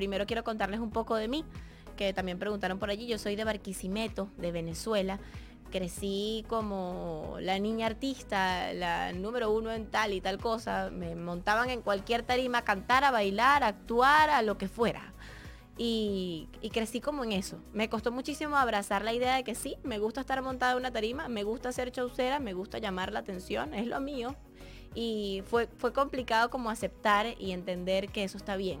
primero quiero contarles un poco de mí, que también preguntaron por allí. Yo soy de Barquisimeto, de Venezuela. Crecí como la niña artista, la número uno en tal y tal cosa. Me montaban en cualquier tarima a cantar, a bailar, a actuar, a lo que fuera. Y, crecí como en eso. Me costó muchísimo abrazar la idea de que sí, me gusta estar montada en una tarima, me gusta ser chaucera, me gusta llamar la atención, es lo mío. Y fue, fue complicado como aceptar y entender que eso está bien.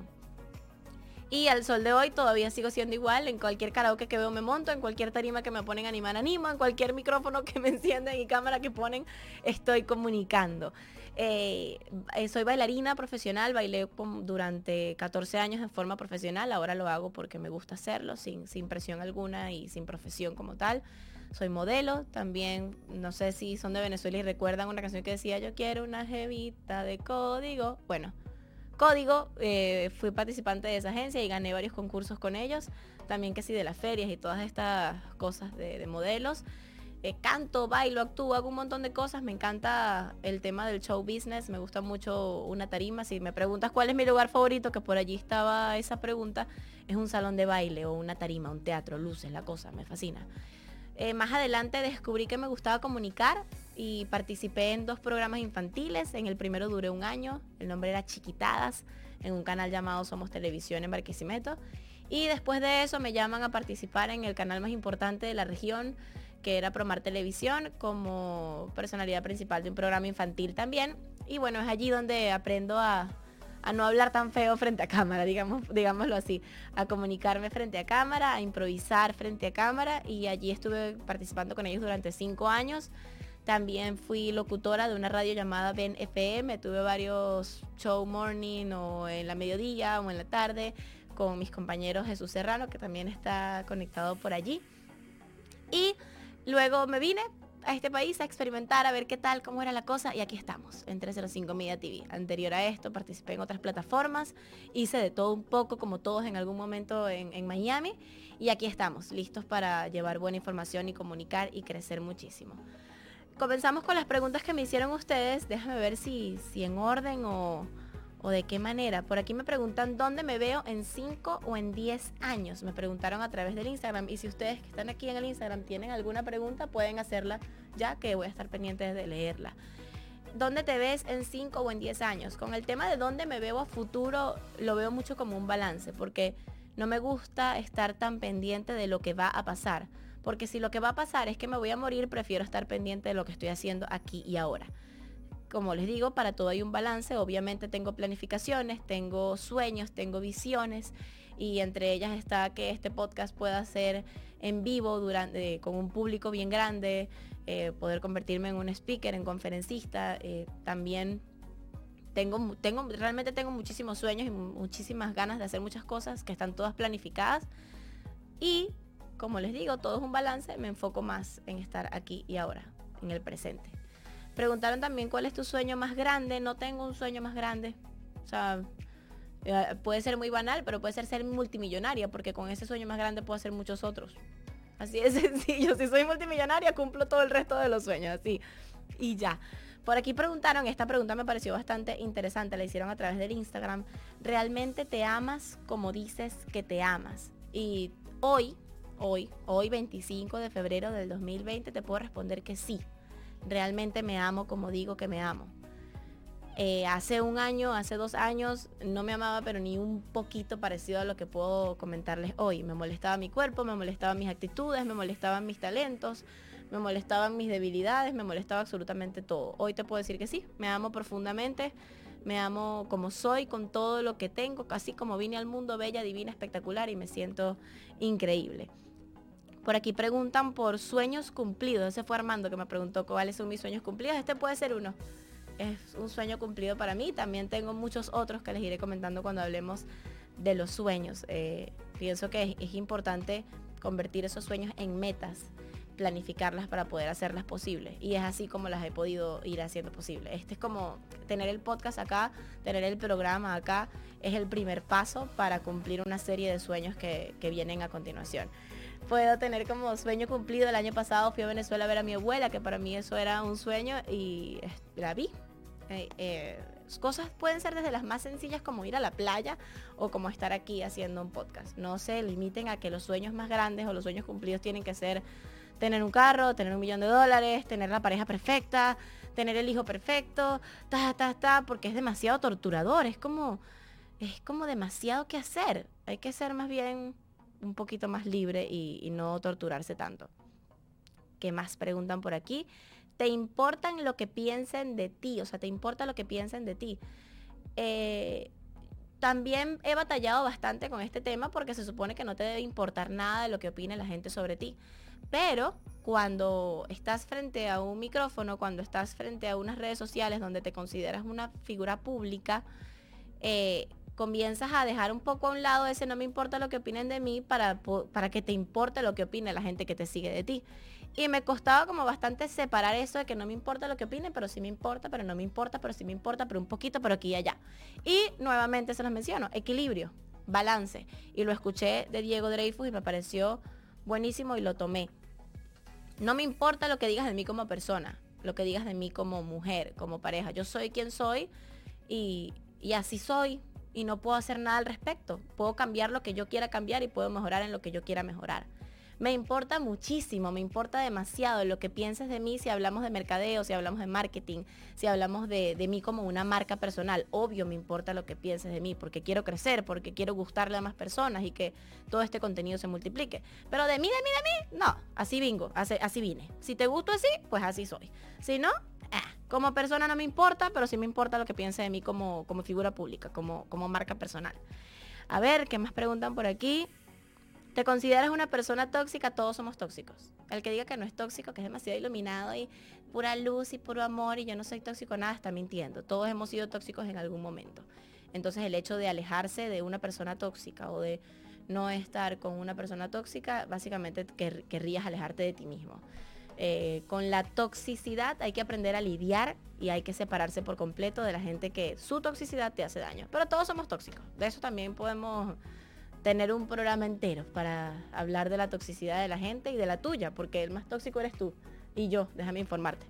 Y al sol de hoy todavía sigo siendo igual. En cualquier karaoke que veo me monto, en cualquier tarima que me ponen animar animo, en cualquier micrófono que me encienden y cámara que ponen estoy comunicando. Eh, soy bailarina profesional, bailé durante 14 años en forma profesional, ahora lo hago porque me gusta hacerlo, sin, sin presión alguna y sin profesión como tal. Soy modelo, también, no sé si son de Venezuela y recuerdan una canción que decía yo quiero una jevita de código. Bueno, código, eh, fui participante de esa agencia y gané varios concursos con ellos, también que sí de las ferias y todas estas cosas de, modelos. Eh, canto, bailo, actúo, hago un montón de cosas. Me encanta el tema del show business, me gusta mucho una tarima. Si me preguntas cuál es mi lugar favorito, que por allí estaba esa pregunta, es un salón de baile o una tarima, un teatro, luces, la cosa, me fascina. Eh, más adelante descubrí que me gustaba comunicar y participé en dos programas infantiles. En el primero duré un año, el nombre era Chiquitadas, en un canal llamado Somos Televisión en Barquisimeto. Y después de eso me llaman a participar en el canal más importante de la región, que era Promar Televisión, como personalidad principal de un programa infantil también. Y bueno, es allí donde aprendo a, a no hablar tan feo frente a cámara, digamos, digámoslo así, a comunicarme frente a cámara, a improvisar frente a cámara y allí estuve participando con ellos durante cinco años. También fui locutora de una radio llamada Ben FM, tuve varios show morning o en la mediodía o en la tarde con mis compañeros Jesús Serrano, que también está conectado por allí. Y luego me vine a este país a experimentar, a ver qué tal, cómo era la cosa. Y aquí estamos, en 305 Media TV. Anterior a esto participé en otras plataformas, hice de todo un poco, como todos en algún momento en, en Miami. Y aquí estamos, listos para llevar buena información y comunicar y crecer muchísimo. Comenzamos con las preguntas que me hicieron ustedes. Déjame ver si, si en orden o, o de qué manera. Por aquí me preguntan dónde me veo en 5 o en 10 años. Me preguntaron a través del Instagram. Y si ustedes que están aquí en el Instagram tienen alguna pregunta, pueden hacerla ya que voy a estar pendiente de leerla. ¿Dónde te ves en 5 o en 10 años? Con el tema de dónde me veo a futuro, lo veo mucho como un balance, porque no me gusta estar tan pendiente de lo que va a pasar. Porque si lo que va a pasar es que me voy a morir, prefiero estar pendiente de lo que estoy haciendo aquí y ahora como les digo, para todo hay un balance. Obviamente tengo planificaciones, tengo sueños, tengo visiones y entre ellas está que este podcast pueda ser en vivo durante, con un público bien grande, eh, poder convertirme en un speaker, en conferencista. Eh, también tengo, tengo, realmente tengo muchísimos sueños y muchísimas ganas de hacer muchas cosas que están todas planificadas. Y como les digo, todo es un balance, me enfoco más en estar aquí y ahora, en el presente. Preguntaron también cuál es tu sueño más grande. No tengo un sueño más grande. O sea, eh, puede ser muy banal, pero puede ser ser multimillonaria, porque con ese sueño más grande puedo hacer muchos otros. Así de sencillo. Si soy multimillonaria, cumplo todo el resto de los sueños. Así. Y ya. Por aquí preguntaron, esta pregunta me pareció bastante interesante, la hicieron a través del Instagram. ¿Realmente te amas como dices que te amas? Y hoy, hoy, hoy 25 de febrero del 2020 te puedo responder que sí realmente me amo como digo que me amo. Eh, hace un año, hace dos años, no me amaba, pero ni un poquito parecido a lo que puedo comentarles hoy. Me molestaba mi cuerpo, me molestaban mis actitudes, me molestaban mis talentos, me molestaban mis debilidades, me molestaba absolutamente todo. Hoy te puedo decir que sí, me amo profundamente, me amo como soy, con todo lo que tengo, casi como vine al mundo bella, divina, espectacular y me siento increíble. Por aquí preguntan por sueños cumplidos. Ese fue Armando que me preguntó cuáles son mis sueños cumplidos. Este puede ser uno. Es un sueño cumplido para mí. También tengo muchos otros que les iré comentando cuando hablemos de los sueños. Eh, pienso que es, importante convertir esos sueños en metas, planificarlas para poder hacerlas posibles. Y es así como las he podido ir haciendo posible. Este es como tener el podcast acá, tener el programa acá, es el primer paso para cumplir una serie de sueños que vienen a continuación puedo tener como sueño cumplido. El año pasado fui a Venezuela a ver a mi abuela, que para mí eso era un sueño y la vi. Eh, eh, Cosas pueden ser desde las más sencillas como ir a la playa o como estar aquí haciendo un podcast. No se limiten a que los sueños más grandes o los sueños cumplidos tienen que ser tener un carro, tener un millón de dólares, tener la pareja perfecta, tener el hijo perfecto, ta, ta, ta, porque es demasiado torturador, es como, es como demasiado que hacer. Hay que ser más bien un poquito más libre y, no torturarse tanto. ¿Qué más preguntan por aquí? ¿Te importan lo que piensen de ti? O sea, ¿te importa lo que piensen de ti? Eh, también he batallado bastante con este tema porque se supone que no te debe importar nada de lo que opine la gente sobre ti. Pero cuando estás frente a un micrófono, cuando estás frente a unas redes sociales donde te consideras una figura pública, eh, comienzas a dejar un poco a un lado ese no me importa lo que opinen de mí para, para que te importe lo que opine la gente que te sigue de ti. Y me costaba como bastante separar eso de que no me importa lo que opinen, pero sí me importa, pero no me importa, pero sí me importa, pero un poquito, pero aquí y allá. Y nuevamente se los menciono, equilibrio, balance. Y lo escuché de Diego Dreyfus y me pareció buenísimo y lo tomé. No me importa lo que digas de mí como persona, lo que digas de mí como mujer, como pareja. Yo soy quien soy y, y así soy y no puedo hacer nada al respecto. Puedo cambiar lo que yo quiera cambiar y puedo mejorar en lo que yo quiera mejorar me importa muchísimo, me importa demasiado lo que pienses de mí si hablamos de mercadeo, si hablamos de marketing, si hablamos de, mí como una marca personal. Obvio me importa lo que pienses de mí porque quiero crecer, porque quiero gustarle a más personas y que todo este contenido se multiplique. Pero de mí, de mí, de mí, no, así vengo, así, así vine. Si te gusto así, pues así soy. Si no, ah, como persona no me importa, pero sí me importa lo que piense de mí como, como figura pública, como, como marca personal. A ver, ¿qué más preguntan por aquí? te consideras una persona tóxica, todos somos tóxicos. El que diga que no es tóxico, que es demasiado iluminado y pura luz y puro amor y yo no soy tóxico, nada, está mintiendo. Todos hemos sido tóxicos en algún momento. Entonces el hecho de alejarse de una persona tóxica o de no estar con una persona tóxica, básicamente querrías alejarte de ti mismo. Eh, con la toxicidad hay que aprender a lidiar y hay que separarse por completo de la gente que su toxicidad te hace daño. Pero todos somos tóxicos. De eso también podemos tener un programa entero para hablar de la toxicidad de la gente y de la tuya, porque el más tóxico eres tú y yo, déjame informarte.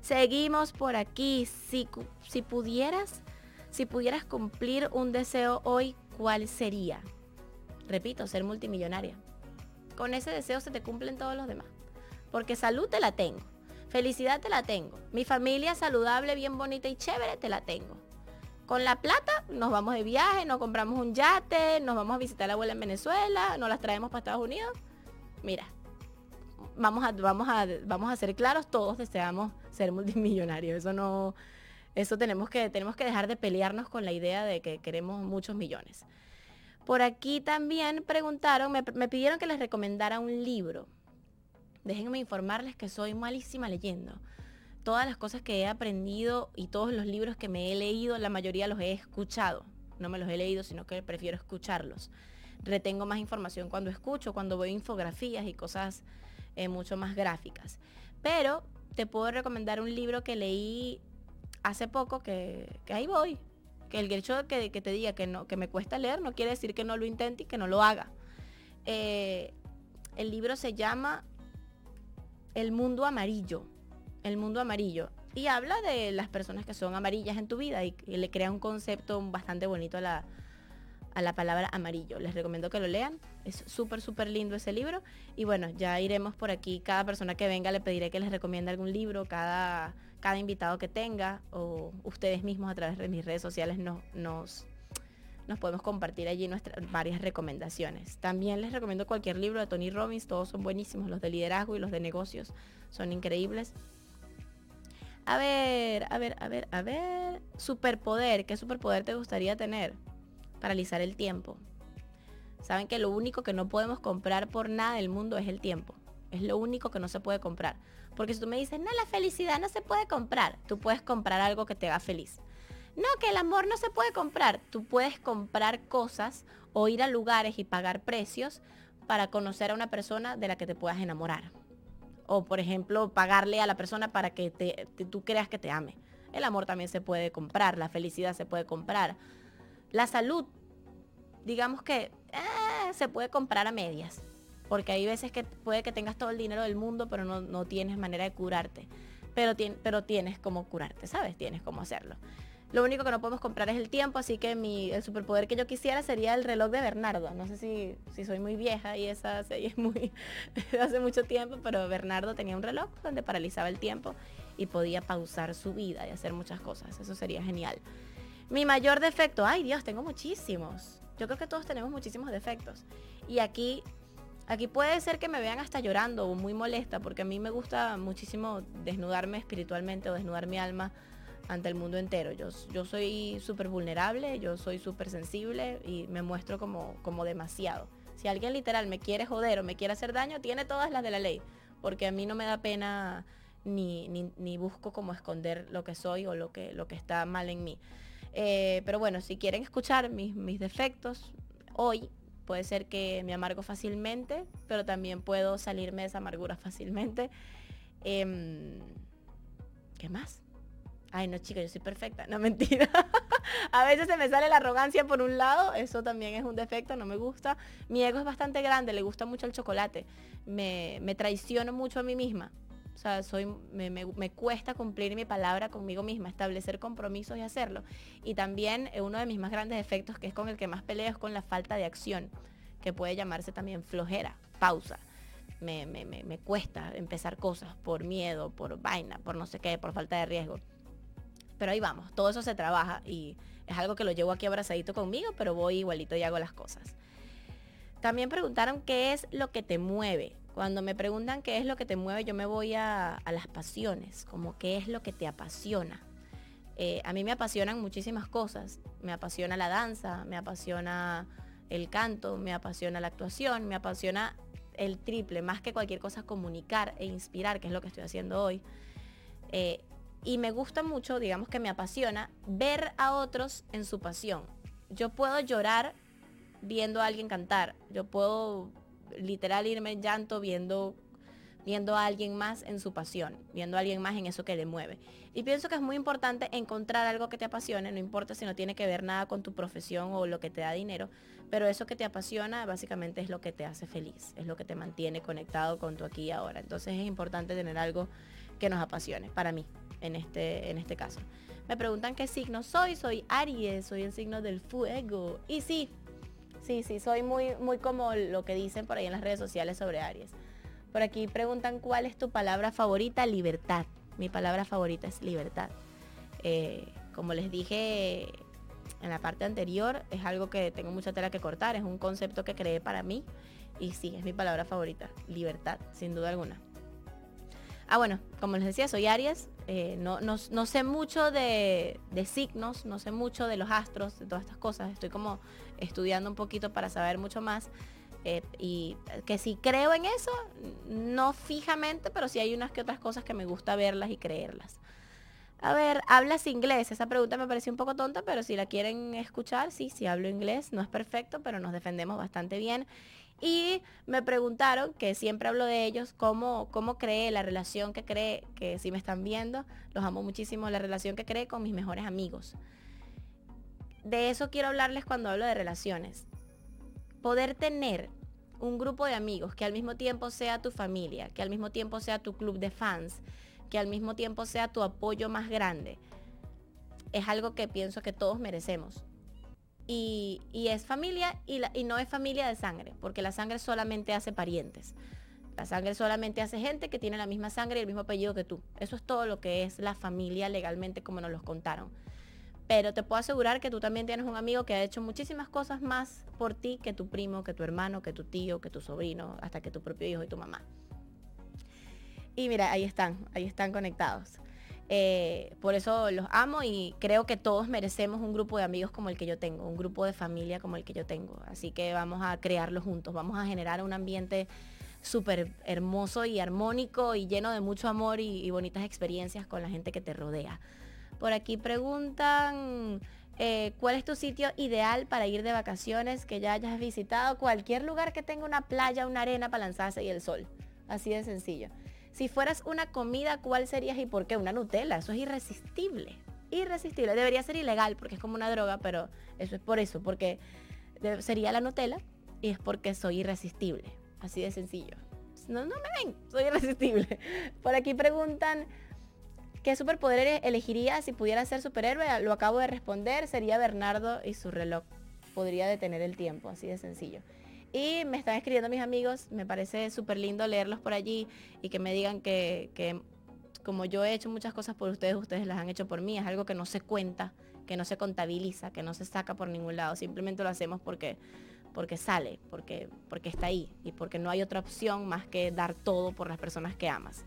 Seguimos por aquí. Si, si pudieras, si pudieras cumplir un deseo hoy, ¿cuál sería? Repito, ser multimillonaria. Con ese deseo se te cumplen todos los demás. Porque salud te la tengo. Felicidad te la tengo. Mi familia saludable, bien bonita y chévere te la tengo. Con la plata nos vamos de viaje, nos compramos un yate, nos vamos a visitar a la abuela en Venezuela, nos las traemos para Estados Unidos. Mira, vamos a, vamos a, vamos a ser claros, todos deseamos ser multimillonarios. Eso no, eso tenemos que, tenemos que dejar de pelearnos con la idea de que queremos muchos millones. Por aquí también preguntaron, me, me pidieron que les recomendara un libro. Déjenme informarles que soy malísima leyendo todas las cosas que he aprendido y todos los libros que me he leído, la mayoría los he escuchado. No me los he leído, sino que prefiero escucharlos. Retengo más información cuando escucho, cuando veo infografías y cosas eh, mucho más gráficas. Pero te puedo recomendar un libro que leí hace poco, que, ahí voy. Que el hecho de que, te diga que, no, que me cuesta leer no quiere decir que no lo intente y que no lo haga. Eh, el libro se llama El mundo amarillo el mundo amarillo. Y habla de las personas que son amarillas en tu vida y, le crea un concepto bastante bonito a la, a la palabra amarillo. Les recomiendo que lo lean. Es súper, súper lindo ese libro. Y bueno, ya iremos por aquí. Cada persona que venga le pediré que les recomiende algún libro. Cada, cada invitado que tenga o ustedes mismos a través de mis redes sociales nos, nos, nos podemos compartir allí nuestras varias recomendaciones. También les recomiendo cualquier libro de Tony Robbins. Todos son buenísimos. Los de liderazgo y los de negocios son increíbles. A ver, a ver, a ver, a ver. Superpoder. ¿Qué superpoder te gustaría tener? Paralizar el tiempo. Saben que lo único que no podemos comprar por nada del mundo es el tiempo. Es lo único que no se puede comprar. Porque si tú me dices, no, la felicidad no se puede comprar, tú puedes comprar algo que te haga feliz. No, que el amor no se puede comprar. Tú puedes comprar cosas o ir a lugares y pagar precios para conocer a una persona de la que te puedas enamorar o por ejemplo pagarle a la persona para que te, tú creas que te ame. El amor también se puede comprar, la felicidad se puede comprar. La salud, digamos que eh, se puede comprar a medias, porque hay veces que puede que tengas todo el dinero del mundo, pero no, tienes manera de curarte. Pero, pero tienes como curarte, ¿sabes? Tienes cómo hacerlo. Lo único que no podemos comprar es el tiempo, así que mi, el superpoder que yo quisiera sería el reloj de Bernardo. No sé si, si soy muy vieja y esa serie es muy hace mucho tiempo, pero Bernardo tenía un reloj donde paralizaba el tiempo y podía pausar su vida y hacer muchas cosas. Eso sería genial. Mi mayor defecto, ay Dios, tengo muchísimos. Yo creo que todos tenemos muchísimos defectos. Y aquí, aquí puede ser que me vean hasta llorando o muy molesta, porque a mí me gusta muchísimo desnudarme espiritualmente o desnudar mi alma ante el mundo entero. Yo, soy súper vulnerable, yo soy súper sensible y me muestro como, como demasiado. Si alguien literal me quiere joder o me quiere hacer daño, tiene todas las de la ley, porque a mí no me da pena ni, ni, busco como esconder lo que soy o lo que, lo que está mal en mí. Eh, pero bueno, si quieren escuchar mis, mis defectos, hoy puede ser que me amargo fácilmente, pero también puedo salirme de esa amargura fácilmente. Em, ¿Qué más? Ay, no, chica, yo soy perfecta. No, mentira. a veces se me sale la arrogancia por un lado, eso también es un defecto, no me gusta. Mi ego es bastante grande, le gusta mucho el chocolate. Me, me traiciono mucho a mí misma. O sea, soy, me, me, cuesta cumplir mi palabra conmigo misma, establecer compromisos y hacerlo. Y también eh, uno de mis más grandes defectos, que es con el que más peleo, es con la falta de acción, que puede llamarse también flojera, pausa. Me, me, me, cuesta empezar cosas por miedo, por vaina, por no sé qué, por falta de riesgo. Pero ahí vamos, todo eso se trabaja y es algo que lo llevo aquí abrazadito conmigo, pero voy igualito y hago las cosas. También preguntaron qué es lo que te mueve. Cuando me preguntan qué es lo que te mueve, yo me voy a, las pasiones, como qué es lo que te apasiona. Eh, a mí me apasionan muchísimas cosas. Me apasiona la danza, me apasiona el canto, me apasiona la actuación, me apasiona el triple, más que cualquier cosa, comunicar e inspirar, que es lo que estoy haciendo hoy. Eh, y me gusta mucho, digamos que me apasiona, ver a otros en su pasión. Yo puedo llorar viendo a alguien cantar. Yo puedo literal irme llanto viendo viendo a alguien más en su pasión, viendo a alguien más en eso que le mueve. Y pienso que es muy importante encontrar algo que te apasione, no importa si no tiene que ver nada con tu profesión o lo que te da dinero, pero eso que te apasiona básicamente es lo que te hace feliz, es lo que te mantiene conectado con tu aquí y ahora. Entonces es importante tener algo que nos apasione, para mí, en este, en este caso. Me preguntan qué signo soy, soy Aries, soy el signo del fuego. Y sí, Sí, sí, soy muy, muy como lo que dicen por ahí en las redes sociales sobre Aries. Por aquí preguntan cuál es tu palabra favorita, libertad. Mi palabra favorita es libertad. Eh, como les dije en la parte anterior, es algo que tengo mucha tela que cortar, es un concepto que creé para mí y sí, es mi palabra favorita, libertad, sin duda alguna. Ah, bueno, como les decía, soy Aries, eh, no, no, sé mucho de, signos, no sé mucho de los astros, de todas estas cosas. Estoy como estudiando un poquito para saber mucho más. Eh, y que si creo en eso, no fijamente, pero sí hay unas que otras cosas que me gusta verlas y creerlas. A ver, ¿hablas inglés? Esa pregunta me pareció un poco tonta, pero si la quieren escuchar, sí, sí hablo inglés. No es perfecto, pero nos defendemos bastante bien. Y me preguntaron, que siempre hablo de ellos, cómo, cómo cree la relación que cree, que si me están viendo, los amo muchísimo, la relación que cree con mis mejores amigos. De eso quiero hablarles cuando hablo de relaciones. Poder tener un grupo de amigos que al mismo tiempo sea tu familia, que al mismo tiempo sea tu club de fans, que al mismo tiempo sea tu apoyo más grande, es algo que pienso que todos merecemos y, es familia y, no es familia de sangre, porque la sangre solamente hace parientes. La sangre solamente hace gente que tiene la misma sangre y el mismo apellido que tú. Eso es todo lo que es la familia legalmente como nos los contaron. Pero te puedo asegurar que tú también tienes un amigo que ha hecho muchísimas cosas más por ti que tu primo, que tu hermano, que tu tío, que tu sobrino, hasta que tu propio hijo y tu mamá. Y mira, ahí están, ahí están conectados. Eh, por eso los amo y creo que todos merecemos un grupo de amigos como el que yo tengo, un grupo de familia como el que yo tengo. Así que vamos a crearlo juntos, vamos a generar un ambiente súper hermoso y armónico y lleno de mucho amor y, bonitas experiencias con la gente que te rodea. Por aquí preguntan, eh, ¿cuál es tu sitio ideal para ir de vacaciones que ya hayas visitado? Cualquier lugar que tenga una playa, una arena para lanzarse y el sol. Así de sencillo. Si fueras una comida, ¿cuál serías y por qué? Una Nutella. Eso es irresistible. Irresistible. Debería ser ilegal porque es como una droga, pero eso es por eso, porque sería la Nutella y es porque soy irresistible. Así de sencillo. No, no me ven, soy irresistible. Por aquí preguntan, ¿Qué superpoder elegiría si pudiera ser superhéroe? Lo acabo de responder, sería Bernardo y su reloj. Podría detener el tiempo, así de sencillo. Y me están escribiendo mis amigos, me parece súper lindo leerlos por allí y que me digan que, que como yo he hecho muchas cosas por ustedes, ustedes las han hecho por mí. Es algo que no se cuenta, que no se contabiliza, que no se saca por ningún lado. Simplemente lo hacemos porque, porque sale, porque, porque está ahí y porque no hay otra opción más que dar todo por las personas que amas.